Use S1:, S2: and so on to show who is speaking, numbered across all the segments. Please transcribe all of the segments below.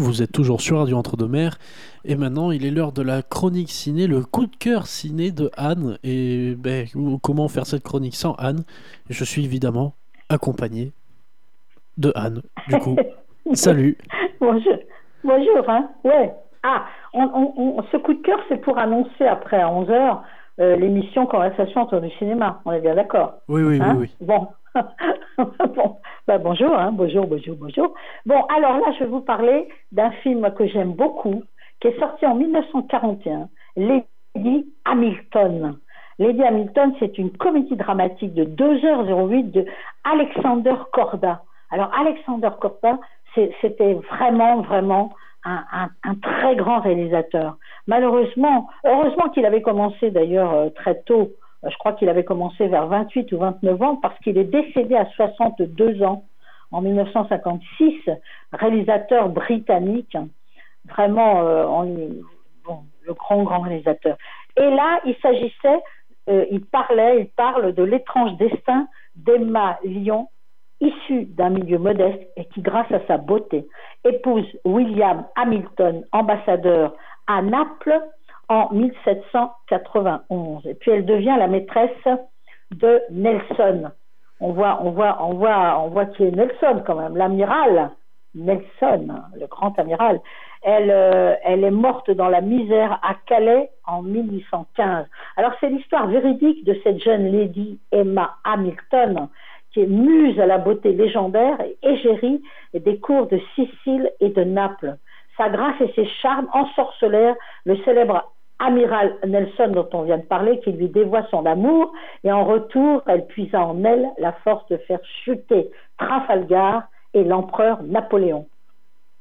S1: Vous êtes toujours sur Radio Entre-deux-Mers. Et maintenant, il est l'heure de la chronique ciné, le coup de cœur ciné de Anne. Et ben, comment faire cette chronique sans Anne? Je suis évidemment accompagné de Anne. Du coup, salut.
S2: Bonjour. Bonjour, hein. Ouais. Ah, ce coup de cœur, c'est pour annoncer après à 11h euh, l'émission Conversation autour du cinéma. On est bien d'accord?
S1: Oui, oui, oui,
S2: Hein?
S1: oui.
S2: Bon. bon. Bah, bonjour, hein. bonjour, bonjour, bonjour. Bon, alors là, je vais vous parler d'un film que j'aime beaucoup, qui est sorti en 1941, Lady Hamilton. Lady Hamilton, c'est une comédie dramatique de 2h08 de Alexander Korda. Alors, Alexander c'est- c'était vraiment, vraiment un, un- très grand réalisateur. Malheureusement, heureusement qu'il avait commencé d'ailleurs euh, très tôt, je crois qu'il avait commencé vers 28 ou 29 ans, parce qu'il est décédé à 62 ans en 1956, réalisateur britannique, vraiment euh, le grand, grand réalisateur. Et là, il s'agissait, euh, il parlait, il parle de l'étrange destin d'Emma Lyon, issue d'un milieu modeste et qui, grâce à sa beauté, épouse William Hamilton, ambassadeur à Naples en 1791. Et puis elle devient la maîtresse de Nelson. On voit, on voit, on voit, on voit qui est Nelson quand même, l'amiral Nelson, le grand amiral. Elle, euh, elle est morte dans la misère à Calais en 1815. Alors c'est l'histoire véridique de cette jeune lady Emma Hamilton, qui est muse à la beauté légendaire et égérie des cours de Sicile et de Naples. Sa grâce et ses charmes ensorcelèrent le célèbre amiral Nelson dont on vient de parler, qui lui dévoie son amour, et en retour, elle puisa en elle la force de faire chuter Trafalgar et l'empereur Napoléon.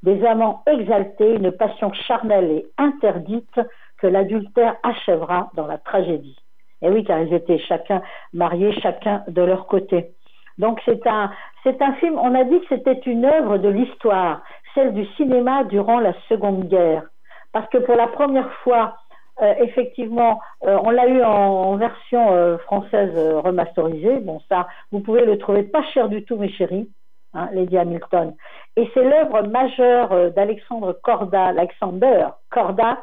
S2: Des amants exaltés, une passion charnelle et interdite que l'adultère achèvera dans la tragédie. Et oui, car ils étaient chacun mariés, chacun de leur côté. Donc c'est un, c'est un film, on a dit que c'était une œuvre de l'histoire, celle du cinéma durant la Seconde Guerre. Parce que pour la première fois, euh, effectivement, euh, on l'a eu en, version euh, française remasterisée. Bon, ça, vous pouvez le trouver pas cher du tout, mes chéris, hein, Lady Hamilton. Et c'est l'œuvre majeure d'Alexandre Corda, Alexander Corda,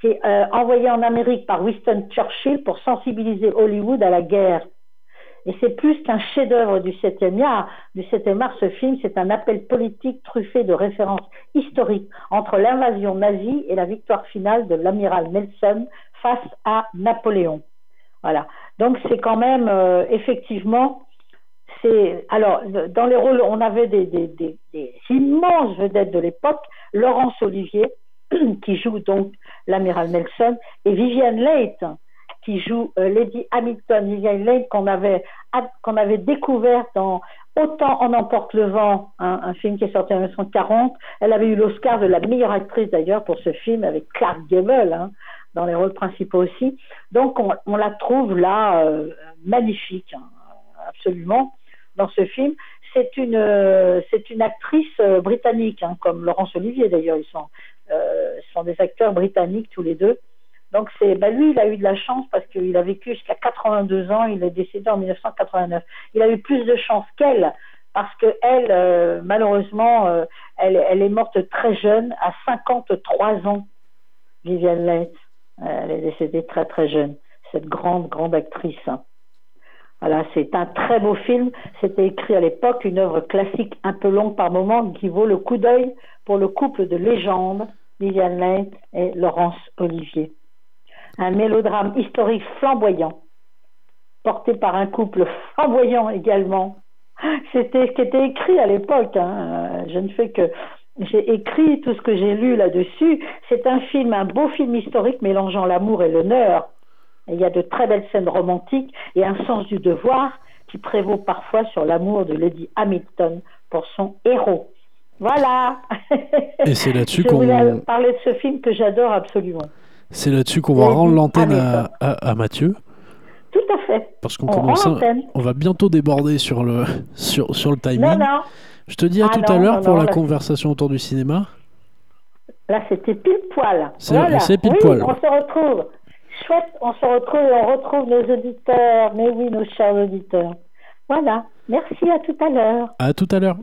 S2: qui est envoyé en Amérique par Winston Churchill pour sensibiliser Hollywood à la guerre. Et c'est plus qu'un chef-d'œuvre du 7e art. Du 7e art, ce film, c'est un appel politique truffé de références historiques entre l'invasion nazie et la victoire finale de l'amiral Nelson face à Napoléon. Voilà. Donc c'est quand même euh, effectivement, c'est alors dans les rôles, on avait des, immenses vedettes de l'époque, Laurence Olivier qui joue donc l'amiral Nelson et Viviane Leigh qui joue euh, Lady Hamilton, Viviane Leigh qu'on avait qu'on avait découvert dans Autant en emporte le vent, un film qui est sorti en 1940. Elle avait eu l'Oscar de la meilleure actrice d'ailleurs pour ce film avec Clark Gable hein, dans les rôles principaux aussi. Donc on, la trouve là euh, magnifique, hein, absolument, dans ce film. C'est une, euh, une actrice britannique, hein, comme Laurence Olivier d'ailleurs. Ils sont, sont des acteurs britanniques tous les deux. Donc c'est, bah lui, il a eu de la chance parce qu'il a vécu jusqu'à 82 ans. Il est décédé en 1989. Il a eu plus de chance qu'elle parce que elle, euh, malheureusement, euh, elle, est morte très jeune, à 53 ans. Viviane Leigh, elle est décédée très très jeune. Cette grande grande actrice. Voilà, c'est un très beau film. C'était écrit à l'époque, une œuvre classique un peu longue par moment, qui vaut le coup d'œil pour le couple de légende Viviane Leigh et Laurence Olivier un mélodrame historique flamboyant, porté par un couple flamboyant également. C'était ce qui était écrit à l'époque. Hein. Je ne fais que. J'ai écrit tout ce que j'ai lu là-dessus. C'est un film, un beau film historique mélangeant l'amour et l'honneur. Il y a de très belles scènes romantiques et un sens du devoir qui prévaut parfois sur l'amour de Lady Hamilton pour son héros. Voilà.
S1: Et c'est là-dessus
S2: Je
S1: qu'on.
S2: voulais parler de ce film que j'adore absolument.
S1: C'est là-dessus qu'on va rendre l'antenne à,
S2: Hamilton.
S1: à- à Mathieu.
S2: Tout à fait.
S1: Parce qu'on commence. à-. On va bientôt déborder sur le, sur, sur le timing.
S2: Non, non.
S1: Je te dis à
S2: Ah
S1: tout
S2: non,
S1: à l'heure pour la
S2: là-
S1: conversation autour du cinéma.
S2: Là, c'était pile poil.
S1: C'est-
S2: Voilà.
S1: pile
S2: oui,
S1: poil.
S2: On se retrouve. Chouette, on se retrouve et on retrouve nos auditeurs. Mais oui, nos chers auditeurs. Voilà. Merci, à tout à l'heure.
S1: À tout à l'heure.